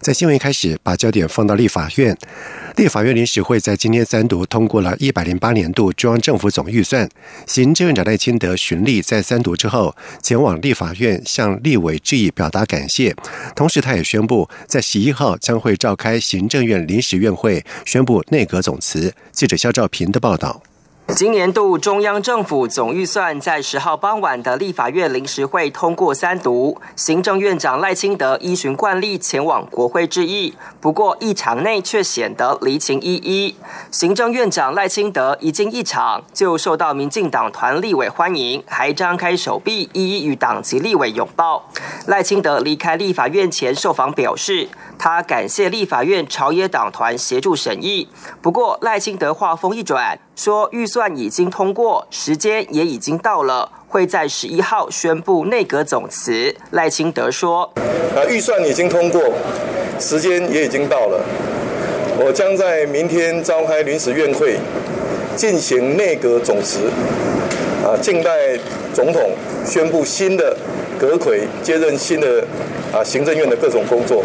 在新闻一开始，把焦点放到立法院。立法院临时会在今天三读通过了一百零八年度中央政府总预算。行政院长赖清德巡例在三读之后，前往立法院向立委致意表达感谢。同时，他也宣布在十一号将会召开行政院临时院会，宣布内阁总辞。记者肖兆平的报道。今年度中央政府总预算在十号傍晚的立法院临时会通过三读，行政院长赖清德依循惯例前往国会致意，不过议场内却显得离情依依。行政院长赖清德一进议场就受到民进党团立委欢迎，还张开手臂一一与党籍立委拥抱。赖清德离开立法院前受访表示，他感谢立法院朝野党团协助审议。不过赖清德话锋一转。说预算已经通过，时间也已经到了，会在十一号宣布内阁总辞。赖清德说：“啊，预算已经通过，时间也已经到了，我将在明天召开临时院会，进行内阁总辞，啊，静待总统宣布新的阁魁接任新的啊行政院的各种工作。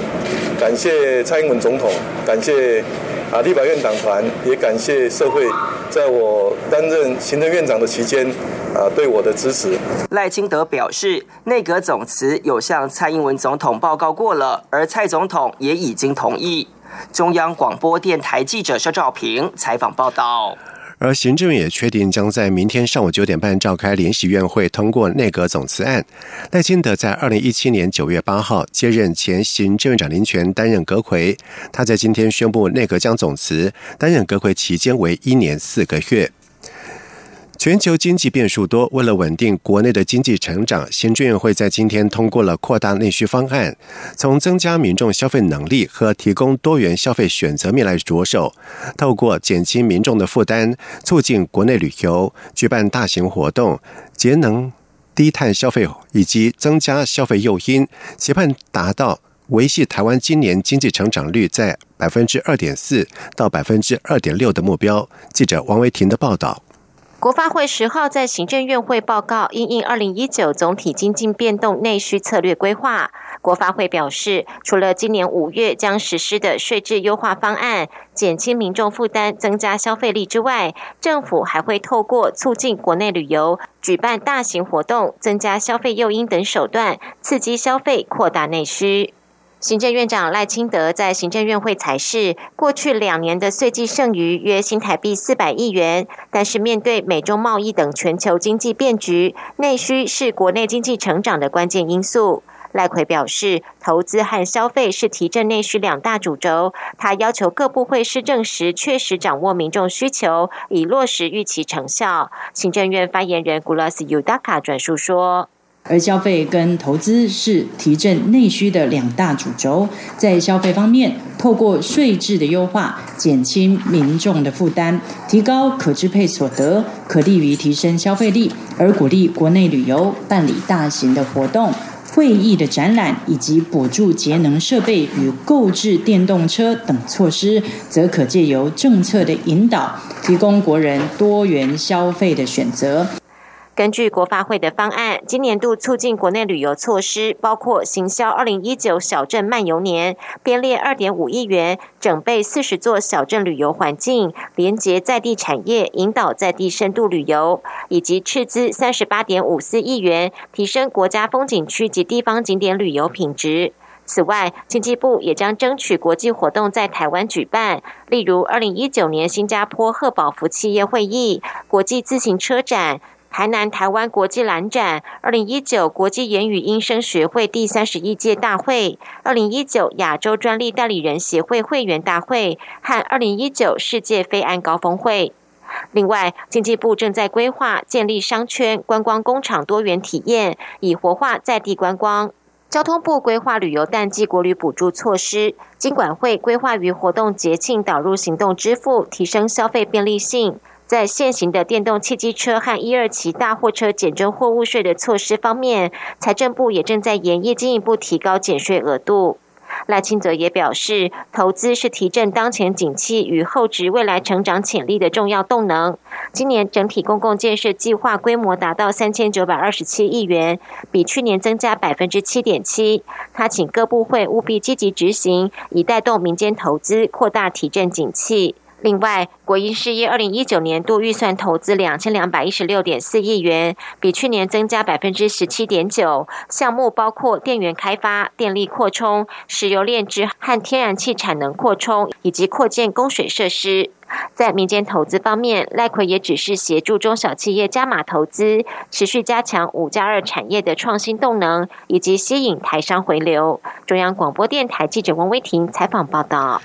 感谢蔡英文总统，感谢。”啊！立法院党团也感谢社会，在我担任行政院长的期间，啊，对我的支持。赖清德表示，内阁总辞有向蔡英文总统报告过了，而蔡总统也已经同意。中央广播电台记者肖照平采访报道。而行政院也确定将在明天上午九点半召开联席院会通过内阁总辞案。赖清德在二零一七年九月八号接任前行政院长林权担任阁魁，他在今天宣布内阁将总辞，担任阁魁期间为一年四个月。全球经济变数多，为了稳定国内的经济成长，行政院会在今天通过了扩大内需方案，从增加民众消费能力和提供多元消费选择面来着手，透过减轻民众的负担，促进国内旅游，举办大型活动，节能低碳消费以及增加消费诱因，期盼达到维系台湾今年经济成长率在百分之二点四到百分之二点六的目标。记者王维婷的报道。国发会十号在行政院会报告因应二零一九总体经济变动内需策略规划。国发会表示，除了今年五月将实施的税制优化方案，减轻民众负担、增加消费力之外，政府还会透过促进国内旅游、举办大型活动、增加消费诱因等手段，刺激消费、扩大内需。行政院长赖清德在行政院会才是过去两年的税计剩余约新台币四百亿元，但是面对美中贸易等全球经济变局，内需是国内经济成长的关键因素。赖奎表示，投资和消费是提振内需两大主轴。他要求各部会施政时确实掌握民众需求，以落实预期成效。行政院发言人古拉斯尤达卡转述说。而消费跟投资是提振内需的两大主轴。在消费方面，透过税制的优化，减轻民众的负担，提高可支配所得，可利于提升消费力；而鼓励国内旅游，办理大型的活动、会议的展览，以及补助节能设备与购置电动车等措施，则可借由政策的引导，提供国人多元消费的选择。根据国发会的方案，今年度促进国内旅游措施包括行销二零一九小镇漫游年，编列二点五亿元，整备四十座小镇旅游环境，连结在地产业，引导在地深度旅游，以及斥资三十八点五四亿元，提升国家风景区及地方景点旅游品质。此外，经济部也将争取国际活动在台湾举办，例如二零一九年新加坡贺宝福企业会议、国际自行车展。台南台湾国际蓝展、二零一九国际言语音声学会第三十一届大会、二零一九亚洲专利代理人协会会员大会和二零一九世界非安高峰会。另外，经济部正在规划建立商圈、观光工厂多元体验，以活化在地观光。交通部规划旅游淡季国旅补助措施，金管会规划于活动节庆导入行动支付，提升消费便利性。在现行的电动汽机车和一二期大货车减征货物税的措施方面，财政部也正在研议进一步提高减税额度。赖清泽也表示，投资是提振当前景气与后值未来成长潜力的重要动能。今年整体公共建设计划规模达到三千九百二十七亿元，比去年增加百分之七点七。他请各部会务必积极执行，以带动民间投资，扩大提振景气。另外，国营事业二零一九年度预算投资两千两百一十六点四亿元，比去年增加百分之十七点九。项目包括电源开发、电力扩充、石油炼制和天然气产能扩充，以及扩建供水设施。在民间投资方面，赖奎也只是协助中小企业加码投资，持续加强五加二产业的创新动能，以及吸引台商回流。中央广播电台记者王威婷采访报道。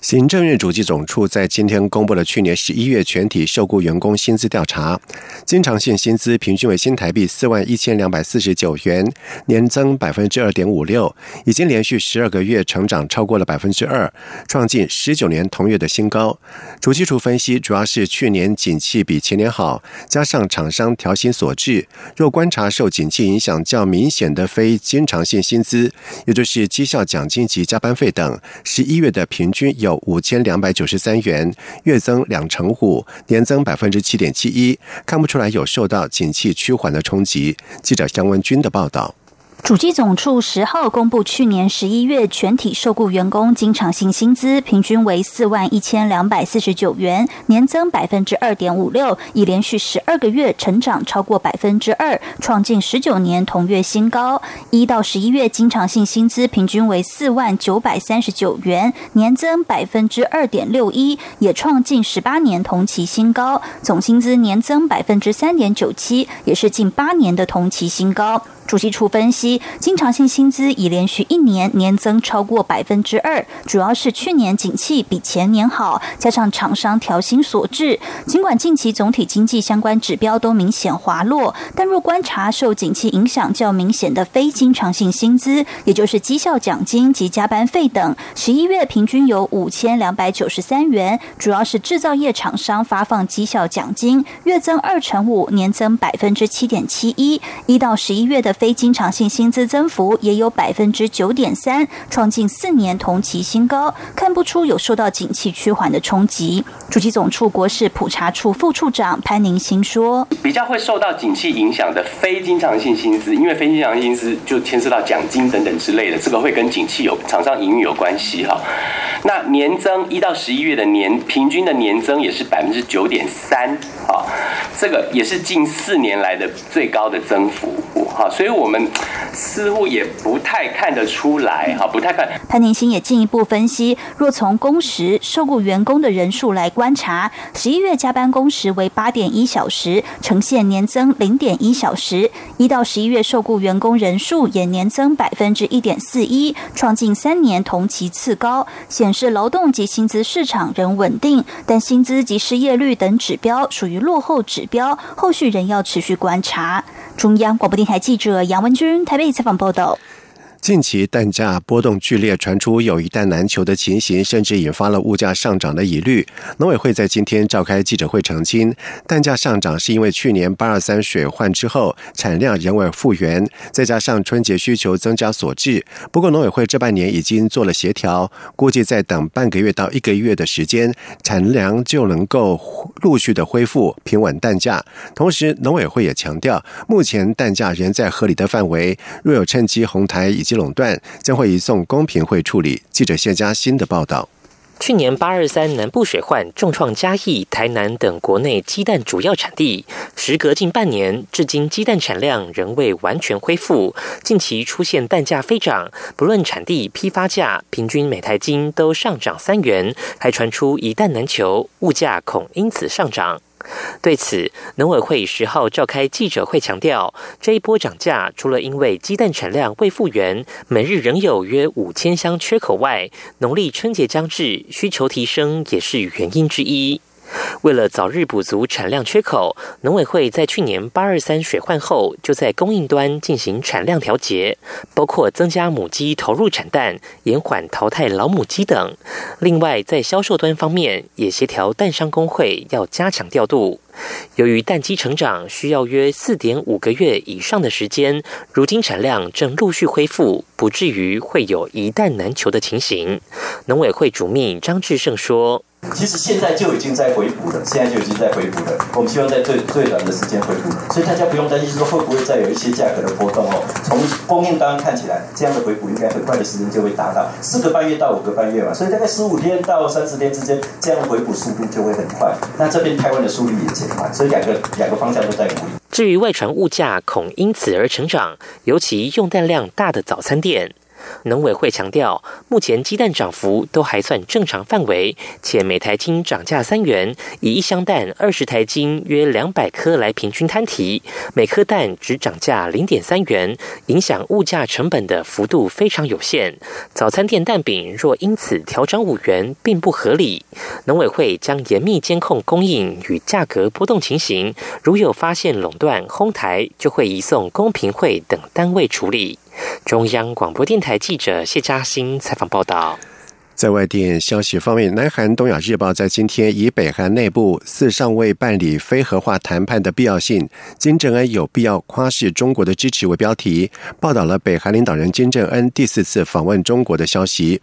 行政院主计总处在今天公布了去年十一月全体受雇员工薪资调查，经常性薪资平均为新台币四万一千两百四十九元，年增百分之二点五六，已经连续十二个月成长超过了百分之二，创近十九年同月的新高。主计处分析，主要是去年景气比前年好，加上厂商调薪所致。若观察受景气影响较明显的非经常性薪资，也就是绩效奖金及加班费等，十一月的平均有。有五千两百九十三元，月增两成五，年增百分之七点七一，看不出来有受到景气趋缓的冲击。记者江文军的报道。主机总处十号公布，去年十一月全体受雇员工经常性薪资平均为四万一千两百四十九元，年增百分之二点五六，已连续十二个月成长超过百分之二，创近十九年同月新高。一到十一月经常性薪资平均为四万九百三十九元，年增百分之二点六一，也创近十八年同期新高。总薪资年增百分之三点九七，也是近八年的同期新高。主席处分析，经常性薪资已连续一年年增超过百分之二，主要是去年景气比前年好，加上厂商调薪所致。尽管近期总体经济相关指标都明显滑落，但若观察受景气影响较明显的非经常性薪资，也就是绩效奖金及加班费等，十一月平均有五千两百九十三元，主要是制造业厂商发放绩效奖金，月增二成五，年增百分之七点七一。一到十一月的非经常性薪资增幅也有百分之九点三，创近四年同期新高，看不出有受到景气趋缓的冲击。主机总处国事普查处副处长潘宁新说：“比较会受到景气影响的非经常性薪资，因为非经常性薪资就牵涉到奖金等等之类的，这个会跟景气有厂商营运有关系哈。那年增一到十一月的年平均的年增也是百分之九点三，哈，这个也是近四年来的最高的增幅，哈，所以。”所以我们似乎也不太看得出来，哈，不太看。潘宁新也进一步分析，若从工时、受雇员工的人数来观察，十一月加班工时为八点一小时，呈现年增零点一小时；一到十一月受雇员工人数也年增百分之一点四一，创近三年同期次高，显示劳动及薪资市场仍稳定，但薪资及失业率等指标属于落后指标，后续仍要持续观察。中央广播电台记者杨文军台北采访报道。近期蛋价波动剧烈，传出有一蛋难求的情形，甚至引发了物价上涨的疑虑。农委会在今天召开记者会澄清，蛋价上涨是因为去年八二三水患之后产量仍未复原，再加上春节需求增加所致。不过农委会这半年已经做了协调，估计再等半个月到一个月的时间，产量就能够陆续的恢复平稳蛋价。同时，农委会也强调，目前蛋价仍在合理的范围，若有趁机红台以及垄断将会移送公平会处理。记者谢佳欣的报道。去年八二三南部水患重创嘉义、台南等国内鸡蛋主要产地，时隔近半年，至今鸡蛋产量仍未完全恢复。近期出现蛋价飞涨，不论产地、批发价，平均每台斤都上涨三元，还传出一蛋难求，物价恐因此上涨。对此，农委会十号召开记者会，强调这一波涨价，除了因为鸡蛋产量未复原，每日仍有约五千箱缺口外，农历春节将至，需求提升也是原因之一。为了早日补足产量缺口，农委会在去年八二三水患后，就在供应端进行产量调节，包括增加母鸡投入产蛋、延缓淘汰老母鸡等。另外，在销售端方面，也协调蛋商工会要加强调度。由于蛋鸡成长需要约四点五个月以上的时间，如今产量正陆续恢复，不至于会有一蛋难求的情形。农委会主秘张志胜说。其实现在就已经在回补了，现在就已经在回补了。我们希望在最最短的时间回补，所以大家不用担心说会不会再有一些价格的波动哦。从供应端看起来，这样的回补应该很快的时间就会达到四个半月到五个半月嘛，所以大概十五天到三十天之间，这样的回补速度就会很快。那这边台湾的速率也减慢，所以两个两个方向都在努力。至于外传物价恐因此而成长，尤其用蛋量大的早餐店。农委会强调，目前鸡蛋涨幅都还算正常范围，且每台斤涨价三元，以一箱蛋二十台斤约两百颗来平均摊提，每颗蛋只涨价零点三元，影响物价成本的幅度非常有限。早餐店蛋饼若因此调涨五元，并不合理。农委会将严密监控供应与价格波动情形，如有发现垄断、哄抬，就会移送公平会等单位处理。中央广播电台记者谢嘉欣采访报道。在外电消息方面，南韩《东亚日报》在今天以北韩内部似尚未办理非核化谈判的必要性，金正恩有必要夸示中国的支持为标题，报道了北韩领导人金正恩第四次访问中国的消息。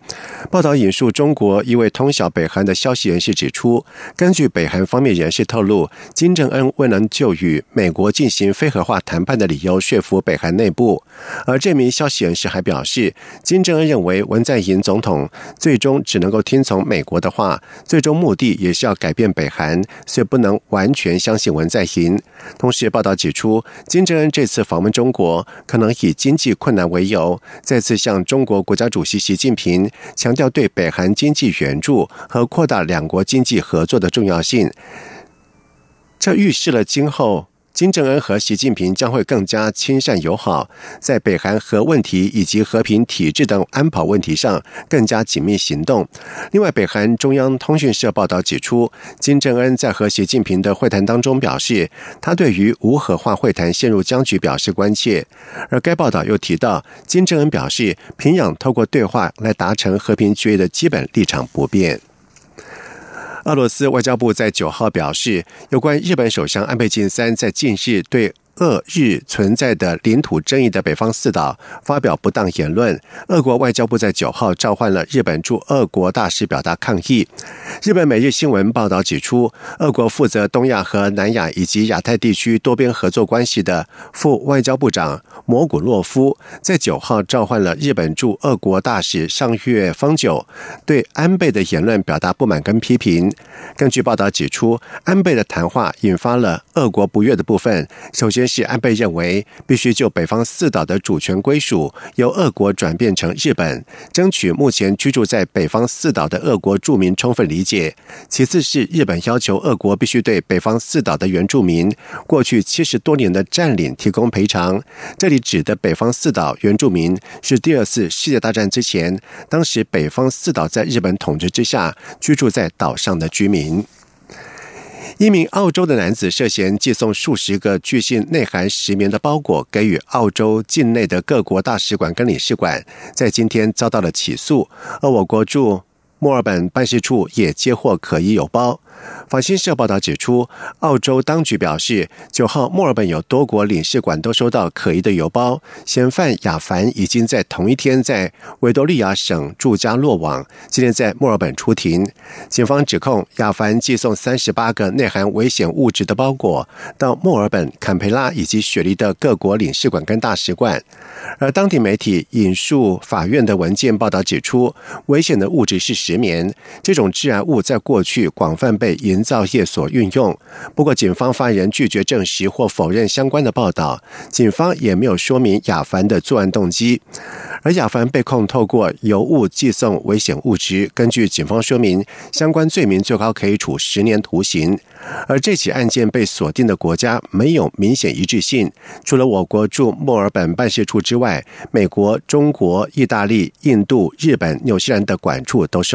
报道引述中国一位通晓北韩的消息人士指出，根据北韩方面人士透露，金正恩未能就与美国进行非核化谈判的理由说服北韩内部。而这名消息人士还表示，金正恩认为文在寅总统最。中只能够听从美国的话，最终目的也是要改变北韩，所以不能完全相信文在寅。同时，报道指出，金正恩这次访问中国，可能以经济困难为由，再次向中国国家主席习近平强调对北韩经济援助和扩大两国经济合作的重要性。这预示了今后。金正恩和习近平将会更加亲善友好，在北韩核问题以及和平体制等安保问题上更加紧密行动。另外，北韩中央通讯社报道指出，金正恩在和习近平的会谈当中表示，他对于无核化会谈陷入僵局表示关切。而该报道又提到，金正恩表示，平壤透过对话来达成和平决议的基本立场不变。俄罗斯外交部在九号表示，有关日本首相安倍晋三在近日对。俄日存在的领土争议的北方四岛发表不当言论，俄国外交部在九号召唤了日本驻俄国大使表达抗议。日本每日新闻报道指出，俄国负责东亚和南亚以及亚太地区多边合作关系的副外交部长摩古洛夫在九号召唤了日本驻俄国大使上月方久，对安倍的言论表达不满跟批评。根据报道指出，安倍的谈话引发了俄国不悦的部分。首先。是安倍认为，必须就北方四岛的主权归属由俄国转变成日本，争取目前居住在北方四岛的俄国住民充分理解。其次是日本要求俄国必须对北方四岛的原住民过去七十多年的占领提供赔偿。这里指的北方四岛原住民是第二次世界大战之前，当时北方四岛在日本统治之下居住在岛上的居民。一名澳洲的男子涉嫌寄送数十个巨信内含石棉的包裹给予澳洲境内的各国大使馆跟领事馆，在今天遭到了起诉，而我国驻墨尔本办事处也接获可疑邮包。法新社报道指出，澳洲当局表示，九号墨尔本有多国领事馆都收到可疑的邮包。嫌犯亚凡已经在同一天在维多利亚省住家落网，今天在墨尔本出庭。警方指控亚凡寄送三十八个内含危险物质的包裹到墨尔本、坎培拉以及雪梨的各国领事馆跟大使馆。而当地媒体引述法院的文件报道指出，危险的物质是石棉，这种致癌物在过去广泛被营造业所运用。不过，警方发言人拒绝证实或否认相关的报道，警方也没有说明亚凡的作案动机。而亚凡被控透过邮物寄送危险物质，根据警方说明，相关罪名最高可以处十年徒刑。而这起案件被锁定的国家没有明显一致性，除了我国驻墨尔本办事处之外，美国、中国、意大利、印度、日本、纽西兰的管处都是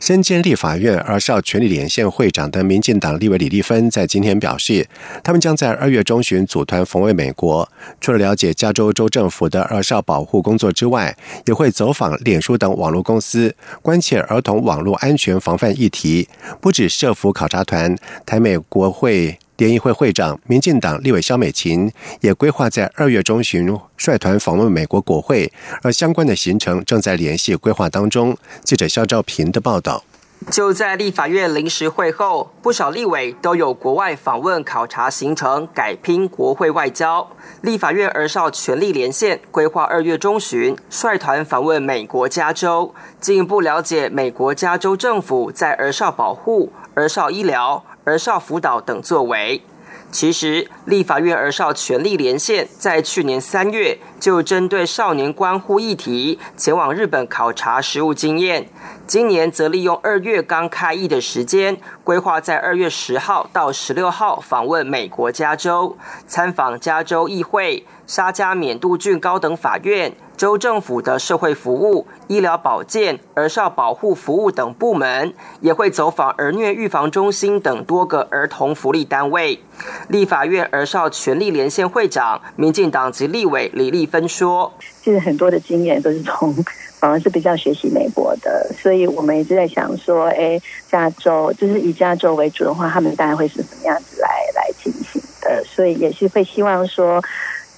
身兼立法院而少权力连线会长的民进党立委李丽芬在今天表示，他们将在二月中旬组团访问美国，除了了解加州州政府的二少保护工作之外，也会走访脸书等网络公司，关切儿童网络安全防范议题。不止社福考察团，台美国会。联谊会会长、民进党立委肖美琴也规划在二月中旬率团访问美国国会，而相关的行程正在联系规划当中。记者肖兆平的报道。就在立法院临时会后，不少立委都有国外访问考察行程，改拼国会外交。立法院儿少权力连线规划二月中旬率团访问美国加州，进一步了解美国加州政府在儿少保护、儿少医疗。儿少辅导等作为，其实立法院儿少权力连线在去年三月就针对少年关护议题前往日本考察实务经验，今年则利用二月刚开议的时间，规划在二月十号到十六号访问美国加州，参访加州议会、沙加缅度郡高等法院。州政府的社会服务、医疗保健、儿少保护服务等部门，也会走访儿虐预防中心等多个儿童福利单位。立法院儿少权利连线会长、民进党籍立委李立芬说：“其实很多的经验都是从 反而是比较学习美国的，所以我们一直在想说，哎，加州就是以加州为主的话，他们大概会是什么样子来来进行的？所以也是会希望说。”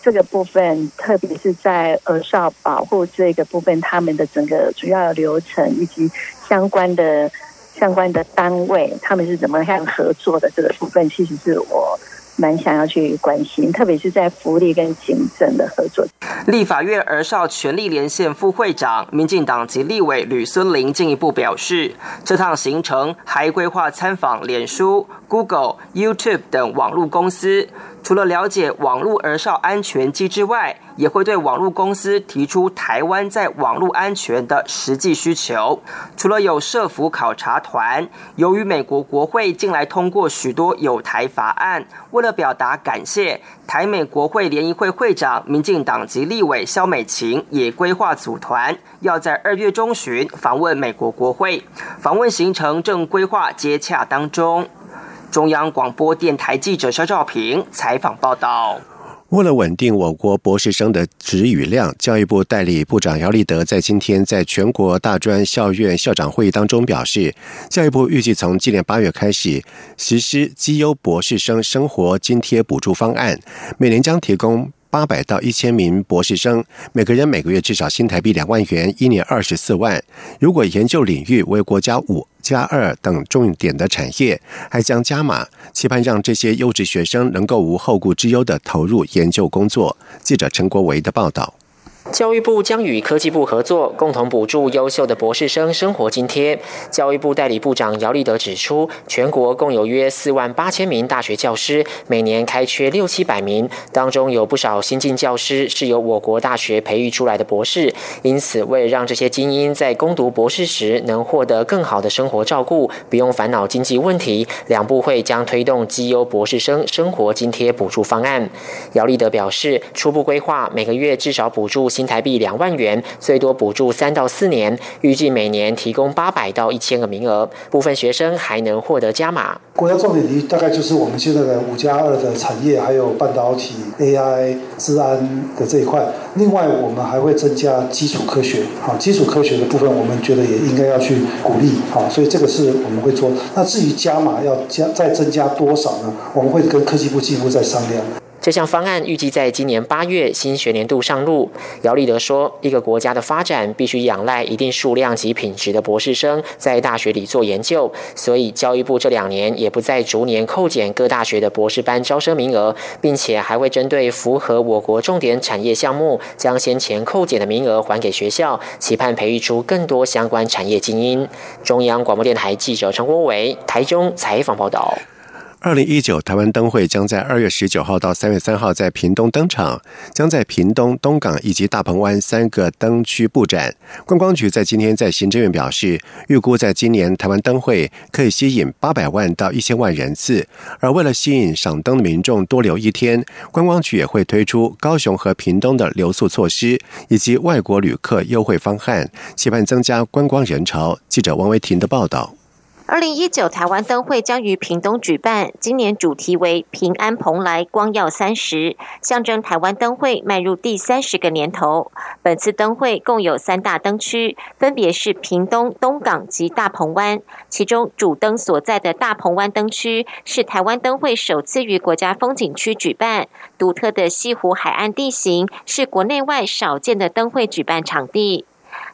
这个部分，特别是在儿少保护这个部分，他们的整个主要流程以及相关的相关的单位，他们是怎么样合作的这个部分，其实是我。蛮想要去关心，特别是在福利跟行政的合作。立法院儿少权力连线副会长、民进党及立委吕孙林进一步表示，这趟行程还规划参访脸书、Google、YouTube 等网络公司，除了了解网络儿少安全机制外，也会对网络公司提出台湾在网络安全的实际需求。除了有社服考察团，由于美国国会近来通过许多有台法案，为了表达感谢，台美国会联谊会会长、民进党籍立委肖美琴也规划组团，要在二月中旬访问美国国会。访问行程正规划接洽当中。中央广播电台记者肖兆平采访报道。为了稳定我国博士生的职语量，教育部代理部长姚立德在今天在全国大专校院校长会议当中表示，教育部预计从今年八月开始实施绩优博士生生活津贴补助方案，每年将提供。八百到一千名博士生，每个人每个月至少新台币两万元，一年二十四万。如果研究领域为国家五加二等重点的产业，还将加码，期盼让这些优质学生能够无后顾之忧的投入研究工作。记者陈国维的报道。教育部将与科技部合作，共同补助优秀的博士生生活津贴。教育部代理部长姚立德指出，全国共有约四万八千名大学教师，每年开缺六七百名，当中有不少新进教师是由我国大学培育出来的博士。因此，为了让这些精英在攻读博士时能获得更好的生活照顾，不用烦恼经济问题，两部会将推动绩优博士生生活津贴补助方案。姚立德表示，初步规划每个月至少补助新台币两万元，最多补助三到四年，预计每年提供八百到一千个名额，部分学生还能获得加码。国家重点题大概就是我们现在的五加二的产业，还有半导体、AI、治安的这一块。另外，我们还会增加基础科学，好，基础科学的部分，我们觉得也应该要去鼓励，好，所以这个是我们会做。那至于加码要加再增加多少呢？我们会跟科技部进一步再商量。这项方案预计在今年八月新学年度上路。姚立德说，一个国家的发展必须仰赖一定数量及品质的博士生在大学里做研究，所以教育部这两年也不再逐年扣减各大学的博士班招生名额，并且还会针对符合我国重点产业项目，将先前扣减的名额还给学校，期盼培育出更多相关产业精英。中央广播电台记者陈国伟台中采访报道。二零一九台湾灯会将在二月十九号到三月三号在屏东登场，将在屏东、东港以及大鹏湾三个灯区布展。观光局在今天在行政院表示，预估在今年台湾灯会可以吸引八百万到一千万人次。而为了吸引赏灯的民众多留一天，观光局也会推出高雄和屏东的留宿措施，以及外国旅客优惠方案，期盼增加观光人潮。记者王维婷的报道。二零一九台湾灯会将于屏东举办，今年主题为“平安蓬莱，光耀三十”，象征台湾灯会迈入第三十个年头。本次灯会共有三大灯区，分别是屏东、东港及大鹏湾。其中主灯所在的大鹏湾灯区是台湾灯会首次于国家风景区举办，独特的西湖海岸地形是国内外少见的灯会举办场地。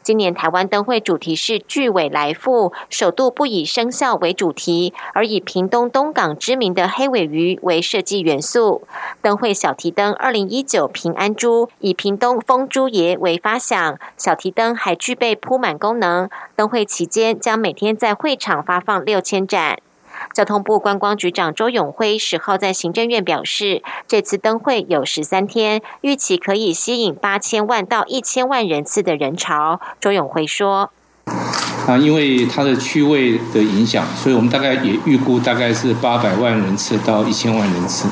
今年台湾灯会主题是“巨尾来复”，首度不以生肖为主题，而以屏东东港知名的黑尾鱼为设计元素。灯会小提灯二零一九平安珠以屏东风珠爷为发想，小提灯还具备铺满功能。灯会期间将每天在会场发放六千盏。交通部观光局长周永辉十号在行政院表示，这次灯会有十三天，预期可以吸引八千万到一千万人次的人潮。周永辉说：“啊，因为它的区位的影响，所以我们大概也预估大概是八百万人次到一千万人次。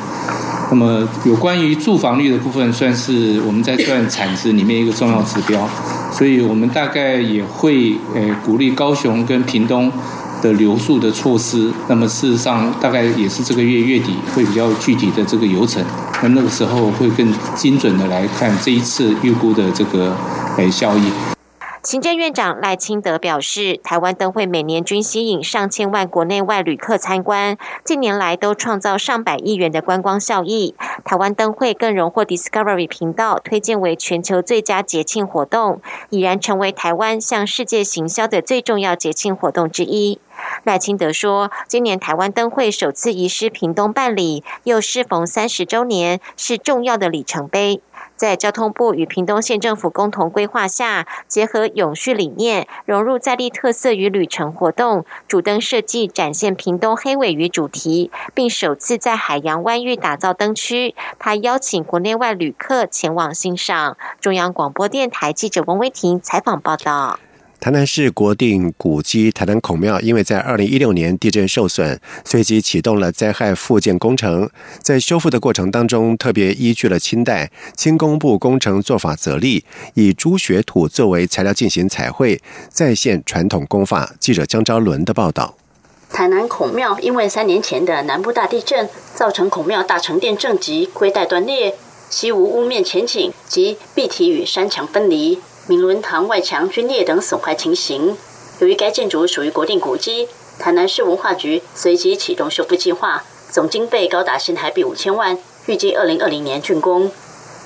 那么有关于住房率的部分，算是我们在算产值里面一个重要指标，所以我们大概也会呃鼓励高雄跟屏东。”的留宿的措施，那么事实上大概也是这个月月底会比较具体的这个流程，那那个时候会更精准的来看这一次预估的这个诶效益。行政院长赖清德表示，台湾灯会每年均吸引上千万国内外旅客参观，近年来都创造上百亿元的观光效益。台湾灯会更荣获 Discovery 频道推荐为全球最佳节庆活动，已然成为台湾向世界行销的最重要节庆活动之一。赖清德说，今年台湾灯会首次移师屏东办理，又适逢三十周年，是重要的里程碑。在交通部与屏东县政府共同规划下，结合永续理念，融入在地特色与旅程活动，主灯设计展现屏东黑尾鱼主题，并首次在海洋湾域打造灯区。他邀请国内外旅客前往欣赏。中央广播电台记者王威婷采访报道。台南市国定古迹台南孔庙，因为在二零一六年地震受损，随即启动了灾害复建工程。在修复的过程当中，特别依据了清代清工部工程做法则例，以朱血土作为材料进行彩绘，再现传统工法。记者江昭伦的报道。台南孔庙因为三年前的南部大地震，造成孔庙大成殿正脊龟带断裂，西无屋面前倾及壁体与山墙分离。明伦堂外墙龟裂等损坏情形，由于该建筑属于国定古迹，台南市文化局随即启动修复计划，总经费高达新台币五千万，预计二零二零年竣工。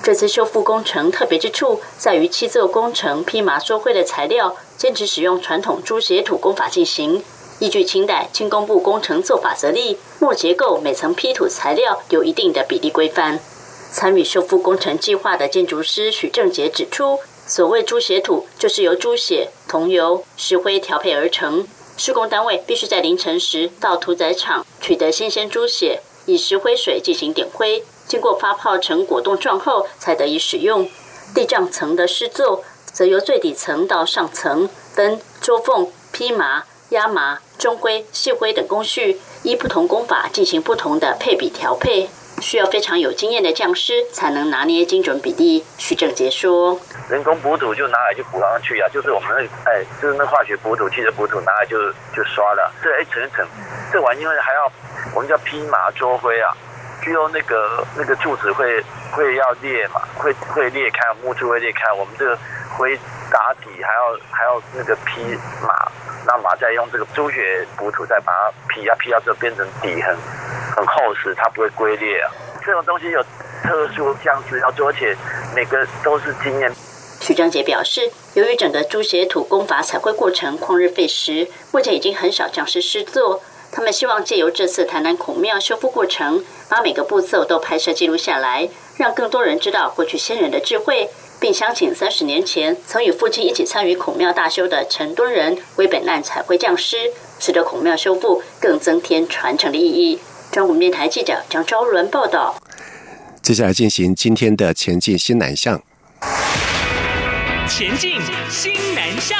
这次修复工程特别之处在于七座工程披麻收灰的材料，坚持使用传统猪血土工法进行，依据清代清工部工程做法则例，木结构每层批土材料有一定的比例规范。参与修复工程计划的建筑师许正杰指出。所谓猪血土，就是由猪血、桐油、石灰调配而成。施工单位必须在凌晨时到屠宰场取得新鲜猪血，以石灰水进行点灰，经过发泡成果冻状后才得以使用。地障层的施作，则由最底层到上层分周缝、披麻、压麻、中灰、细灰等工序，依不同工法进行不同的配比调配。需要非常有经验的匠师才能拿捏精准比例。徐正杰说：“人工补土就拿来就补上去啊，就是我们那哎，就是那化学补土、汽车补土拿来就就刷了。这一层一层，这玩意儿还要我们叫披麻捉灰啊，具有那个那个柱子会会要裂嘛，会会裂开，木柱会裂开。我们这个灰打底还要还要那个披麻，那麻再用这个猪血补土再把它劈啊劈到这变成底痕。”很厚实，它不会龟裂啊。这种东西有特殊样子要做，而且每个都是经验。徐章杰表示，由于整个猪血土工法彩绘过程旷日费时，目前已经很少匠师施作。他们希望借由这次台南孔庙修复过程，把每个步骤都拍摄记录下来，让更多人知道过去先人的智慧，并相请三十年前曾与父亲一起参与孔庙大修的陈敦仁为本案彩绘匠师，使得孔庙修复更增添传承的意义。中央电台记者张昭伦报道。接下来进行今天的前进新南向。前进新南向。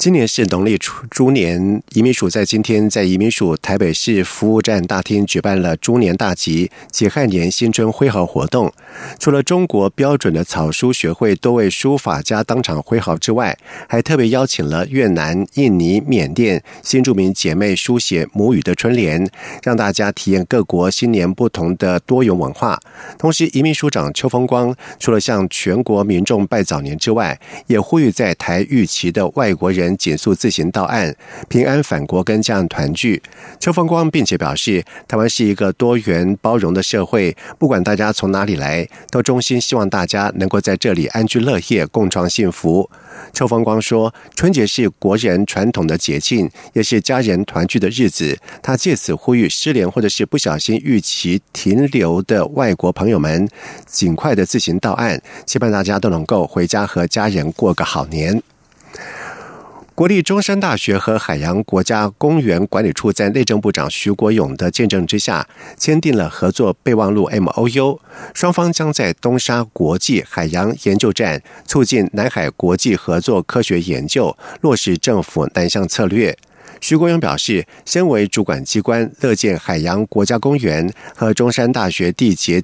今年是农历初猪年，移民署在今天在移民署台北市服务站大厅举办了猪年大吉解汉年新春挥毫活动。除了中国标准的草书学会多位书法家当场挥毫之外，还特别邀请了越南、印尼、缅甸新住民姐妹书写母语的春联，让大家体验各国新年不同的多元文化。同时，移民署长邱风光除了向全国民众拜早年之外，也呼吁在台遇期的外国人。紧速自行到岸，平安返国，跟家人团聚。邱风光并且表示，台湾是一个多元包容的社会，不管大家从哪里来，都衷心希望大家能够在这里安居乐业，共创幸福。邱风光说：“春节是国人传统的节庆，也是家人团聚的日子。他借此呼吁失联或者是不小心逾期停留的外国朋友们，尽快的自行到岸，期盼大家都能够回家和家人过个好年。”国立中山大学和海洋国家公园管理处在内政部长徐国勇的见证之下，签订了合作备忘录 （M O U）。双方将在东沙国际海洋研究站促进南海国际合作科学研究，落实政府南向策略。徐国勇表示，身为主管机关，乐见海洋国家公园和中山大学缔结。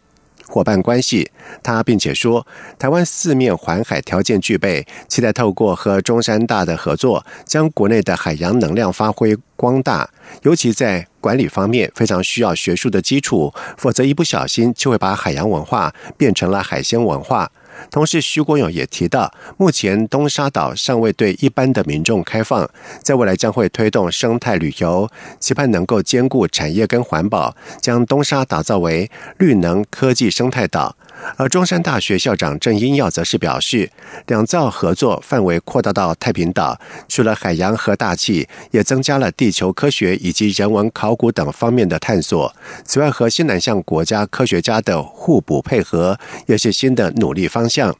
伙伴关系，他并且说，台湾四面环海条件具备，期待透过和中山大的合作，将国内的海洋能量发挥光大。尤其在管理方面，非常需要学术的基础，否则一不小心就会把海洋文化变成了海鲜文化。同时，徐国勇也提到，目前东沙岛尚未对一般的民众开放，在未来将会推动生态旅游，期盼能够兼顾产业跟环保，将东沙打造为绿能科技生态岛。而中山大学校长郑英耀则是表示，两造合作范围扩大到太平岛，除了海洋和大气，也增加了地球科学以及人文考古等方面的探索。此外，和西南向国家科学家的互补配合，也是新的努力方向。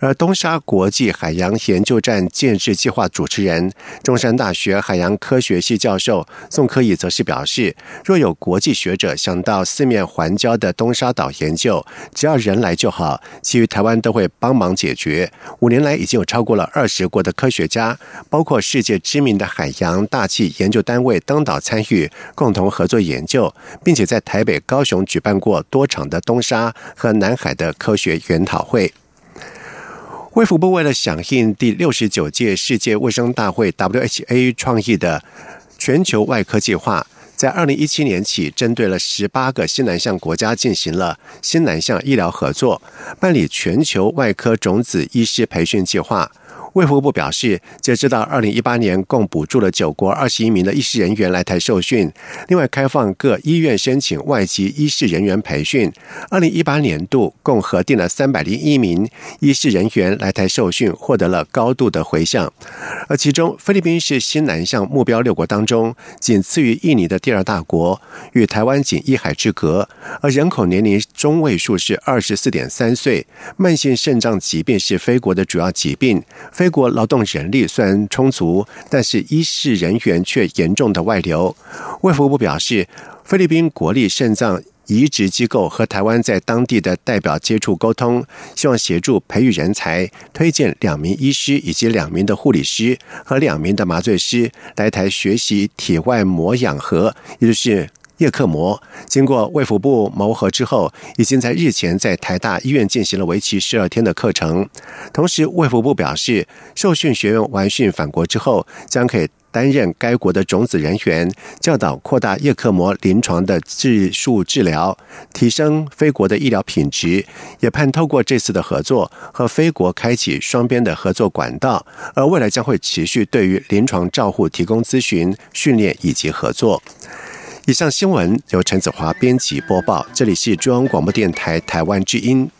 而东沙国际海洋研究站建制计划主持人、中山大学海洋科学系教授宋科义则是表示，若有国际学者想到四面环礁的东沙岛研究，只要人。来就好，其余台湾都会帮忙解决。五年来，已经有超过了二十国的科学家，包括世界知名的海洋大气研究单位登岛参与，共同合作研究，并且在台北、高雄举办过多场的东沙和南海的科学研讨会。卫福部为了响应第六十九届世界卫生大会 （WHA） 创意的全球外科计划。在二零一七年起，针对了十八个新南向国家进行了新南向医疗合作，办理全球外科种子医师培训计划。卫福部表示，截止到二零一八年，共补助了九国二十一名的医师人员来台受训。另外，开放各医院申请外籍医师人员培训。二零一八年度共核定了三百零一名医师人员来台受训，获得了高度的回响。而其中，菲律宾是新南向目标六国当中仅次于印尼的第二大国，与台湾仅一海之隔。而人口年龄中位数是二十四点三岁，慢性肾脏疾病是非国的主要疾病。非国劳动人力虽然充足，但是医事人员却严重的外流。卫福部表示，菲律宾国立肾脏移植机构和台湾在当地的代表接触沟通，希望协助培育人才，推荐两名医师以及两名的护理师和两名的麻醉师来台学习体外膜氧合，也就是。叶克膜经过卫福部谋合之后，已经在日前在台大医院进行了为期十二天的课程。同时，卫福部表示，受训学员完训返国之后，将可以。担任该国的种子人员，教导扩大叶克膜临床的技术治疗，提升非国的医疗品质。也盼透过这次的合作，和非国开启双边的合作管道，而未来将会持续对于临床照护提供咨询、训练以及合作。以上新闻由陈子华编辑播报，这里是中央广播电台台湾之音。